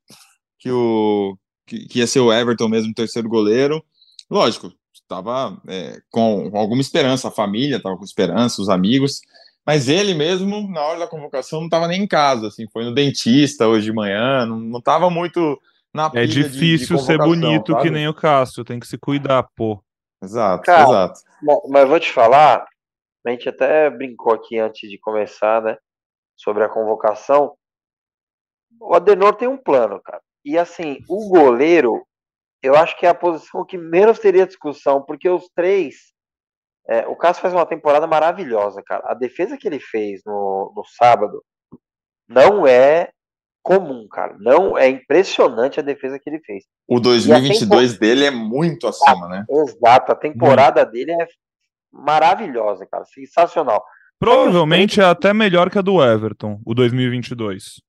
que, o, que, que ia ser o Everton mesmo, terceiro goleiro. Lógico, estava é, com, alguma esperança, a família estava com esperança, os amigos. Mas ele mesmo, na hora da convocação, não estava nem em casa, assim, foi no dentista hoje de manhã, não, não tava muito na É pilha de- de difícil ser bonito que sabe? nem o Cássio, tem que se cuidar, pô. Exato, Cara, exato. Mas, mas vou te falar, a gente até brincou aqui antes de começar, né? Sobre a convocação. O Adenor tem um plano, cara. E assim, o goleiro, eu acho que é a posição que menos teria discussão, porque os três. é, o Cássio faz uma temporada maravilhosa, cara. A defesa que ele fez no, no sábado não é comum, cara. Não é impressionante a defesa que ele fez. O 2022 dele é muito acima, né? Exato, a temporada dele é maravilhosa, cara. Sensacional. Provavelmente é até melhor que a do Everton, o 2022.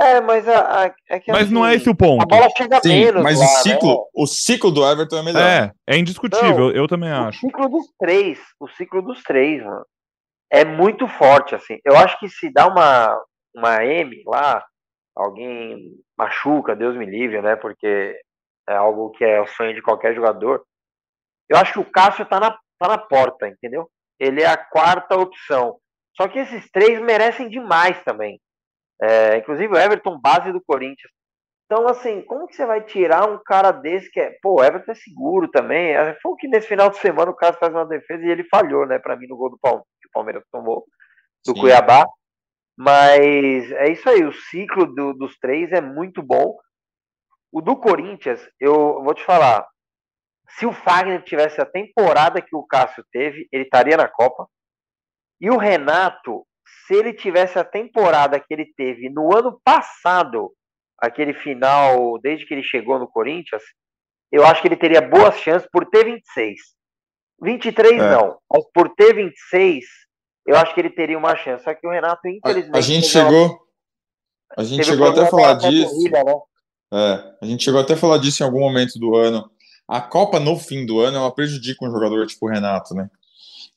É, mas a, a, é que, Mas assim, não é esse o ponto. A bola chega Sim, menos. mas lá, o ciclo, né? o ciclo do Everton é melhor. É, é indiscutível, eu também O acho. ciclo dos três. O ciclo dos três, mano. É muito forte, assim. Eu acho que se dá uma, uma M lá, alguém machuca, Deus me livre, né? Porque é algo que é o sonho de qualquer jogador. Eu acho que o Cássio tá na, tá na porta, entendeu? Ele é a quarta opção. Só que esses três merecem demais também. É, inclusive o Everton, base do Corinthians. Então, assim, como que você vai tirar um cara desse que é. Pô, o Everton é seguro também. É, Foi o que nesse final de semana o Cássio faz uma defesa e ele falhou, né, pra mim, no gol do Palmeiras, que o Palmeiras tomou, do Sim. Cuiabá. Mas é isso aí, o ciclo do- dos três é muito bom. O do Corinthians, eu vou te falar, se o Fagner tivesse a temporada que o Cássio teve, ele estaria na Copa. E o Renato, se ele tivesse a temporada que ele teve no ano passado, aquele final, desde que ele chegou no Corinthians, eu acho que ele teria boas chances por ter 26. 23 É. não, mas por ter 26, eu acho que ele teria uma chance. Só que o Renato, infelizmente. a gente chegou. A gente chegou até a falar disso. corrida, né? É, a gente chegou até a falar disso em algum momento do ano. A Copa no fim do ano ela prejudica um jogador tipo o Renato, né?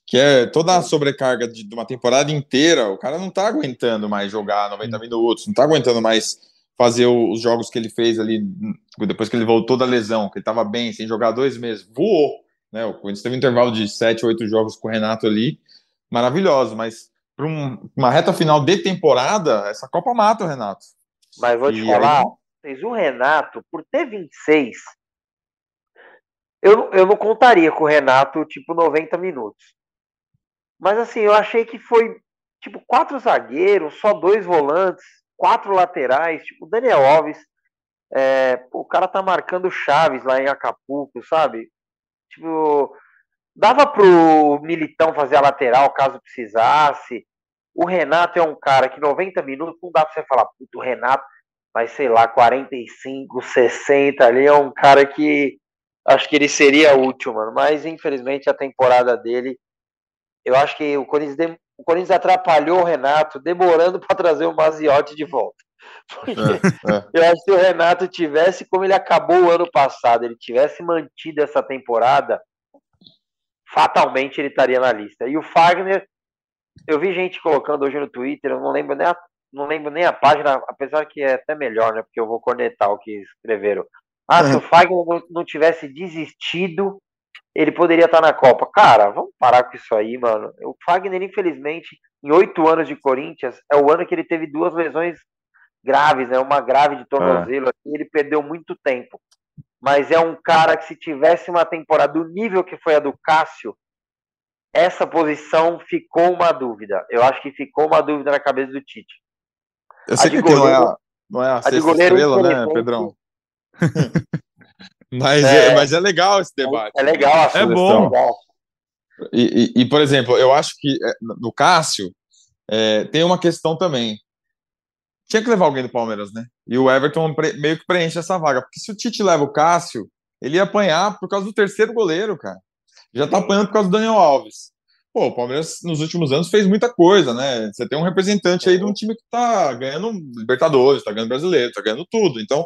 Que é toda a sobrecarga de, de uma temporada inteira, o cara não tá aguentando mais jogar 90 minutos, não tá aguentando mais fazer os jogos que ele fez ali depois que ele voltou da lesão, que ele tava bem, sem jogar dois meses, voou, né? O Corinthians teve um intervalo de 7, 8 jogos com o Renato ali, maravilhoso, mas para uma reta final de temporada, essa Copa mata o Renato. Mas vou te E falar, aí- fez o Renato, por ter 26, eu, não- eu não contaria com o Renato, tipo, 90 minutos. Mas assim, eu achei que foi, tipo, quatro zagueiros, só dois volantes, quatro laterais, tipo, o Daniel Alves, é, pô, o cara tá marcando Chaves lá em Acapulco, sabe? Tipo, dava pro Militão fazer a lateral caso precisasse. O Renato é um cara que 90 minutos não dá pra você falar, puto, o Renato, mas sei lá, 45, 60 ali, é um cara que acho que ele seria útil, mano. Mas infelizmente a temporada dele, eu acho que o Corinthians, o Corinthians atrapalhou o Renato, demorando para trazer o Maziotti de volta. Porque É, é. eu acho que se o Renato tivesse, como ele acabou o ano passado, ele tivesse mantido essa temporada, fatalmente ele estaria na lista. E o Fagner, eu vi gente colocando hoje no Twitter, eu não lembro nem a, não lembro nem a página, apesar que é até melhor, né? Porque eu vou cornetar o que escreveram. Ah, se o Fagner não, tivesse desistido, ele poderia estar na Copa. Cara, vamos parar com isso aí, mano. O Fagner, infelizmente, em oito anos de Corinthians, é o ano que ele teve duas lesões graves, né? Uma grave de tornozelo, assim, ele perdeu muito tempo. Mas é um cara que se tivesse uma temporada do nível que foi a do Cássio, essa posição ficou uma dúvida. Eu acho que ficou uma dúvida na cabeça do Tite. Eu sei que aqui não é goleiro- a, não é a, de sexta goleiro, estrela, né, Pedrão? mas, É. é, mas é legal esse debate. É legal a É seleção, bom. E, e- e, por exemplo, eu acho que é, no Cássio é, tem uma questão também. Tinha que levar alguém do Palmeiras, né? E o Everton meio que preenche essa vaga. Porque se o Tite leva o Cássio, ele ia apanhar por causa do terceiro goleiro, cara. Já tá apanhando por causa do Daniel Alves. Pô, o Palmeiras nos últimos anos fez muita coisa, né? Você tem um representante aí de um time que tá ganhando Libertadores, tá ganhando brasileiro, tá ganhando tudo. Então,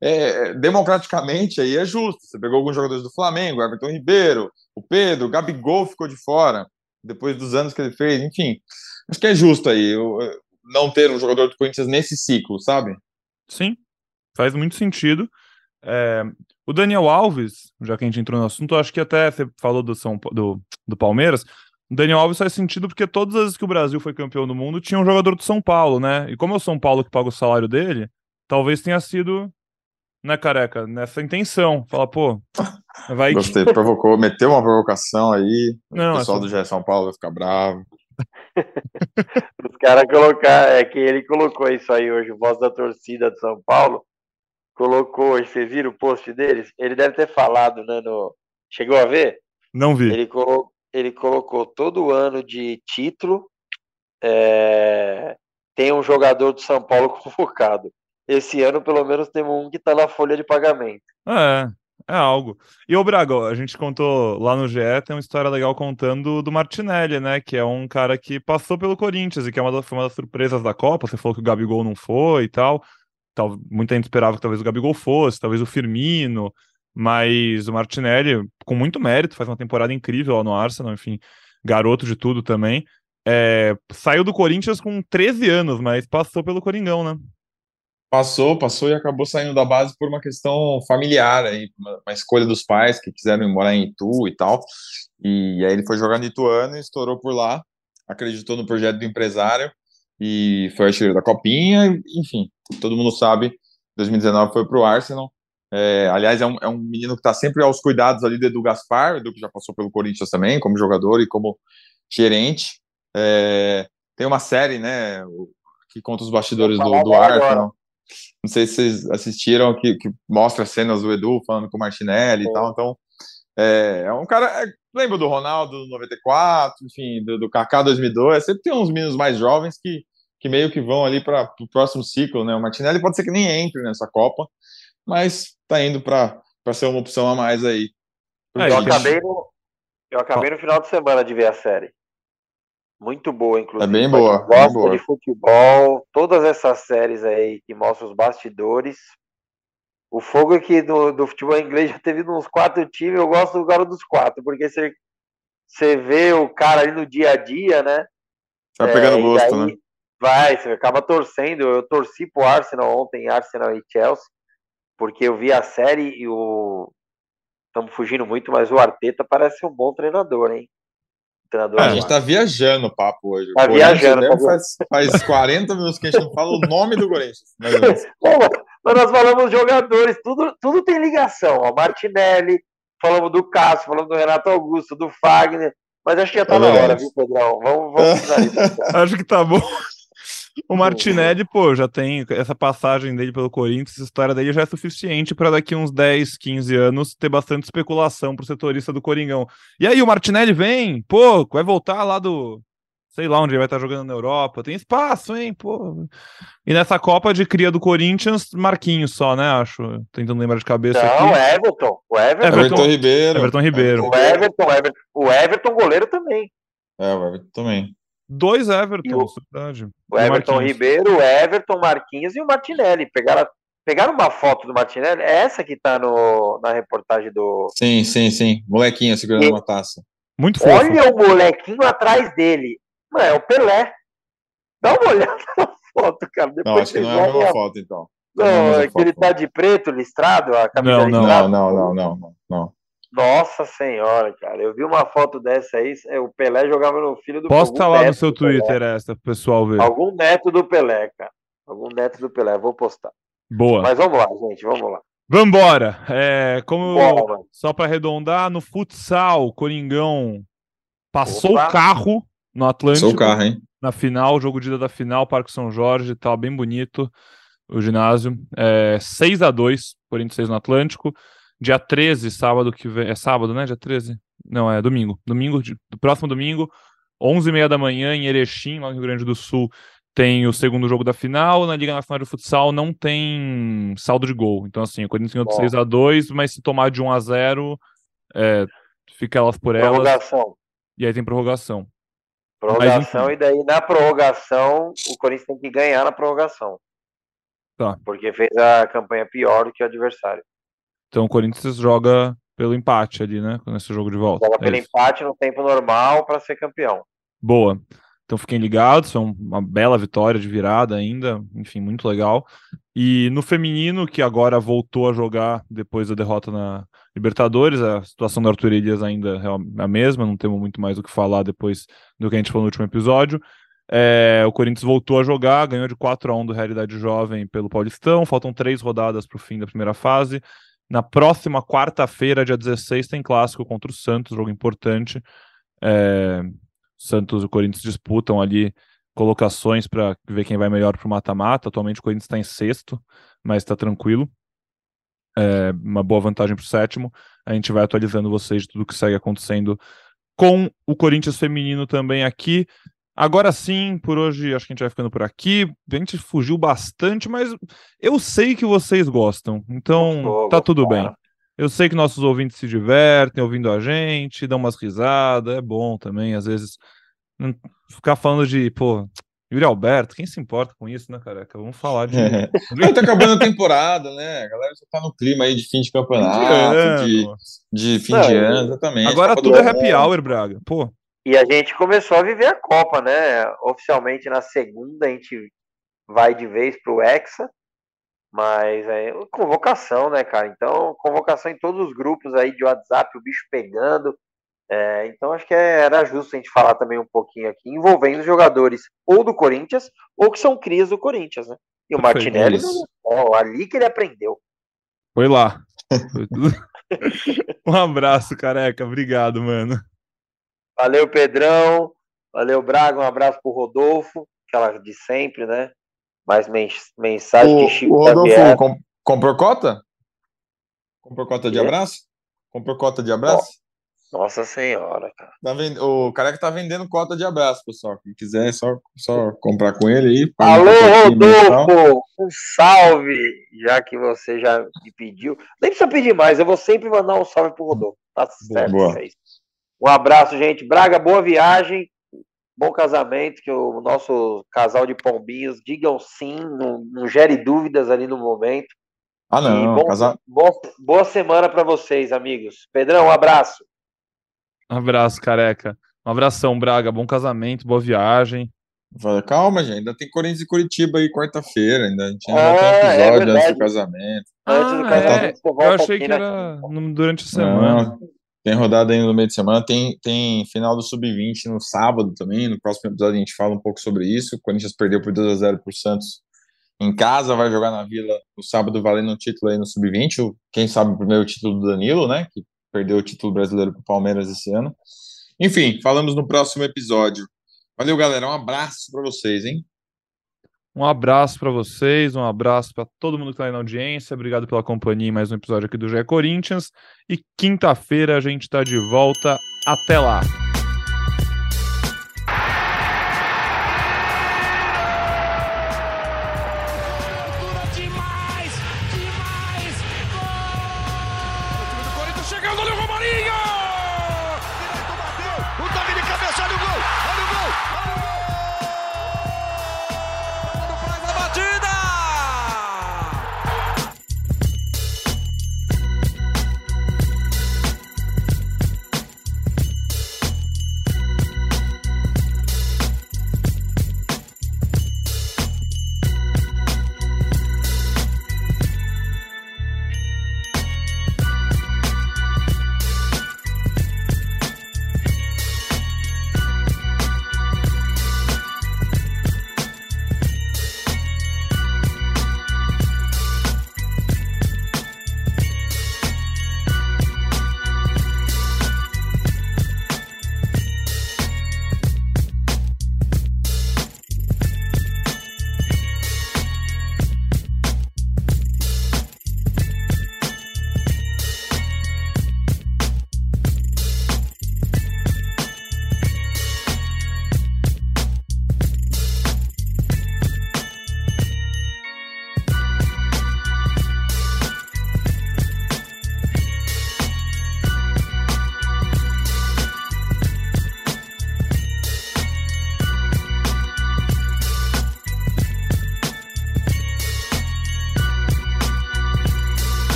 é, democraticamente aí é justo. Você pegou alguns jogadores do Flamengo, Everton Ribeiro, o Pedro, o Gabigol ficou de fora depois dos anos que ele fez, enfim. Acho que é justo aí eu não ter um jogador do Corinthians nesse ciclo, sabe? Sim, faz muito sentido. É, o Daniel Alves, já que a gente entrou no assunto, acho que até você falou do, São, do, do Palmeiras. O Daniel Alves faz sentido porque todas as vezes que o Brasil foi campeão do mundo tinha um jogador do São Paulo, né? E como é o São Paulo que paga o salário dele, talvez tenha sido, né, careca, nessa intenção. Fala, pô, vai. Gostei, provocou, meteu uma provocação aí. Não, o pessoal essa- do GE São Paulo vai ficar bravo. Os caras colocar, é que ele colocou isso aí hoje, o voz da torcida de São Paulo, colocou hoje, vocês viram o post deles? Ele deve ter falado, né, no... Chegou a ver? Não vi. Ele, colo... ele colocou todo ano de título, é, tem um jogador do São Paulo convocado. Esse ano, pelo menos, temos um que tá na folha de pagamento. É, É algo. E o Braga, a gente contou lá no GE, tem uma história legal contando do Martinelli, né? Que é um cara que passou pelo Corinthians e que é uma das, uma das surpresas da Copa. Você falou que o Gabigol não foi e tal. tal. Muita gente esperava que talvez o Gabigol fosse, talvez o Firmino. Mas o Martinelli, com muito mérito, faz uma temporada incrível lá no Arsenal, enfim, garoto de tudo também. É, saiu do Corinthians com 13 anos, mas passou pelo Coringão, né? Passou, passou e acabou saindo da base por uma questão familiar, aí, uma, uma escolha dos pais que quiseram morar em Itu e tal. E aí ele foi jogar no Ituano e estourou por lá, acreditou no projeto do empresário e foi artilheiro da Copinha, enfim, todo mundo sabe, 2019 foi para o Arsenal. É, aliás, é um, é um menino que está sempre aos cuidados ali do Edu Gaspar, Edu que já passou pelo Corinthians também, como jogador e como gerente. É, tem uma série, né, que conta os bastidores do, do Arsenal. Não sei se vocês assistiram, que, que mostra cenas do Edu falando com o Martinelli e tal. Então, é, é um cara. É, lembra do Ronaldo 94, enfim, do, do Kaká 2002. Sempre tem uns meninos mais jovens que, que meio que vão ali para o próximo ciclo, né? O Martinelli pode ser que nem entre nessa Copa, mas tá indo para ser uma opção a mais aí. É, eu, acabei no, eu acabei no final de semana de ver a série. Muito boa, inclusive. É bem boa. Gosta bem boa. de futebol, todas essas séries aí que mostram os bastidores. O fogo aqui do, do futebol inglês já teve uns quatro times, eu gosto do cara dos quatro, porque você, você vê o cara ali no dia a dia, né? Tá pegando é, gosto, né? Vai, você acaba torcendo. Eu torci pro Arsenal ontem, Arsenal e Chelsea, porque eu vi a série e o. Estamos fugindo muito, mas o Arteta parece um bom treinador, hein? Treinador. É, a gente tá viajando o papo hoje. Tá viajando. Tá faz, faz 40 minutos que a gente não fala o nome do Corinthians. mas nós falamos jogadores, tudo, tudo tem ligação. Ó, Martinelli, falamos do Cássio, falamos do Renato Augusto, do Fagner. Mas acho que já tá é na hora, viu, Pedrão? Vamos, vamos Acho que tá bom. O Martinelli, pô, já tem essa passagem dele pelo Corinthians, essa história dele já é suficiente para daqui uns 10, 15 anos ter bastante especulação pro setorista do Coringão. E aí, o Martinelli vem, pô, vai voltar lá do. Sei lá onde ele vai estar jogando na Europa. Tem espaço, hein, pô. E nessa Copa de cria do Corinthians, Marquinhos só, né? Acho. Tentando lembrar de cabeça. Não, aqui. Everton. O Everton. Everton, Everton Ribeiro. Everton Ribeiro. O Everton, o Everton, o Everton goleiro também. É, o Everton também. Dois Evertons, o, verdade. O Everton Marquinhos. Ribeiro, o Everton Marquinhos e o Martinelli. Pegaram, pegaram uma foto do Martinelli, é essa que tá no, na reportagem do. Sim, sim, sim. Molequinho segurando e... uma taça. Muito fofo. Olha o molequinho atrás dele. Mano, é o Pelé. Dá uma olhada na foto, cara. Depois não, acho que não é a mesma foto, então. Não, não é que ele tá de preto, listrado, a camisa não, não, não, não, não, não, não. Nossa senhora, cara. Eu vi uma foto dessa aí. É, o Pelé jogava no filho do Posta lá no seu Twitter essa, pro pessoal ver. Algum neto do Pelé, cara. Algum neto do Pelé. Vou postar. Boa. Mas vamos lá, gente. Vamos lá. Vambora. É, como só para arredondar, no futsal, Coringão passou Opa. o carro no Atlântico. Passou o carro, hein? Na final, jogo de ida da final, Parque São Jorge, tá bem bonito o ginásio. É, 6 a 2 Corinthians 6 no Atlântico. Dia 13, sábado que vem. É sábado, né? Dia 13? Não, é domingo. Domingo, do próximo domingo, 11h30 da manhã, em Erechim, lá no Rio Grande do Sul, tem o segundo jogo da final. Na Liga Nacional de Futsal não tem saldo de gol. Então, assim, o Corinthians ganhou de 6 a 2 mas se tomar de 1 a 0 é, fica elas por elas. Prorrogação. E aí tem prorrogação. Prorrogação, mas, e daí na prorrogação, o Corinthians tem que ganhar na prorrogação. Tá. Porque fez a campanha pior do que o adversário. Então o Corinthians joga pelo empate ali, né? Nesse jogo de volta. Joga é pelo isso. empate no tempo normal para ser campeão. Boa. Então fiquem ligados, foi uma bela vitória de virada ainda, enfim, muito legal. E no feminino, que agora voltou a jogar depois da derrota na Libertadores, a situação do Arthur Elias ainda é a mesma, não temos muito mais o que falar depois do que a gente falou no último episódio. É, o Corinthians voltou a jogar, ganhou de 4 a 1 do Realidade Jovem pelo Paulistão, faltam três rodadas para o fim da primeira fase. Na próxima quarta-feira, dia 16, tem clássico contra o Santos, jogo importante. É, Santos e o Corinthians disputam ali colocações para ver quem vai melhor para o mata-mata. Atualmente o Corinthians está em sexto, mas está tranquilo. É, uma boa vantagem para o sétimo. A gente vai atualizando vocês de tudo que segue acontecendo com o Corinthians feminino também aqui. Agora sim, por hoje acho que a gente vai ficando por aqui. A gente fugiu bastante, mas eu sei que vocês gostam, então tá tudo bem. Eu sei que nossos ouvintes se divertem ouvindo a gente, dão umas risadas, é bom também, às vezes, ficar falando de, pô, Yuri Alberto, quem se importa com isso, né, careca? Vamos falar de. É. tá acabando a temporada, né? A galera já tá no clima aí de fim de campeonato, de, de, de fim Não, de ano, exatamente. Agora tudo é happy hour, Braga. Pô. E a gente começou a viver a Copa, né? Oficialmente na segunda a gente vai de vez pro Hexa, mas é convocação, né, cara? Então, convocação em todos os grupos aí de WhatsApp, o bicho pegando. É, então acho que é, era justo a gente falar também um pouquinho aqui, envolvendo jogadores ou do Corinthians ou que são crias do Corinthians, né? E o Martinelli, ó, ali que ele aprendeu. Foi lá. um abraço, careca. Obrigado, mano. Valeu, Pedrão. Valeu, Braga. Um abraço pro Rodolfo, aquela de sempre, né? Mais mensagem o, de Chico O Rodolfo comp comprou cota? Comprou cota de abraço? Comprou cota de abraço? Nossa Senhora, cara. Tá vend... O careca tá vendendo cota de abraço, pessoal. Quem quiser, é só, só comprar com ele aí. Alô, Rodolfo! Um salve! Já que você já me pediu. Nem precisa pedir mais, eu vou sempre mandar um salve pro Rodolfo. Tá certo, boa. É um abraço, gente. Braga, boa viagem. Bom casamento, que o nosso casal de pombinhos digam sim, não, não gere dúvidas ali no momento. Ah, não. Bom, casa... boa semana para vocês, amigos. Pedrão, um abraço. Um abraço, careca. Um abração, Braga. Bom casamento, boa viagem. Calma, gente. Ainda tem Corinthians e Curitiba aí quarta-feira. Ainda, a gente ainda ah, tem é episódio é antes do casamento. Ah, antes do casamento. É. Eu achei que era durante a semana. Não, tem rodada ainda no meio de semana. Tem, tem final do Sub-20 no sábado também. No próximo episódio a gente fala um pouco sobre isso. O Corinthians perdeu por 2 a 0 por Santos em casa, vai jogar na Vila no sábado valendo um título aí no Sub-20. Quem sabe o primeiro título do Danilo, né? Que perdeu o título brasileiro para o Palmeiras esse ano. Enfim, falamos no próximo episódio. Valeu, galera. Um abraço para vocês, hein? Um abraço para vocês, um abraço para todo mundo que está aí na audiência. Obrigado pela companhia em mais um episódio aqui do GE Corinthians. E quinta-feira a gente está de volta. Até lá!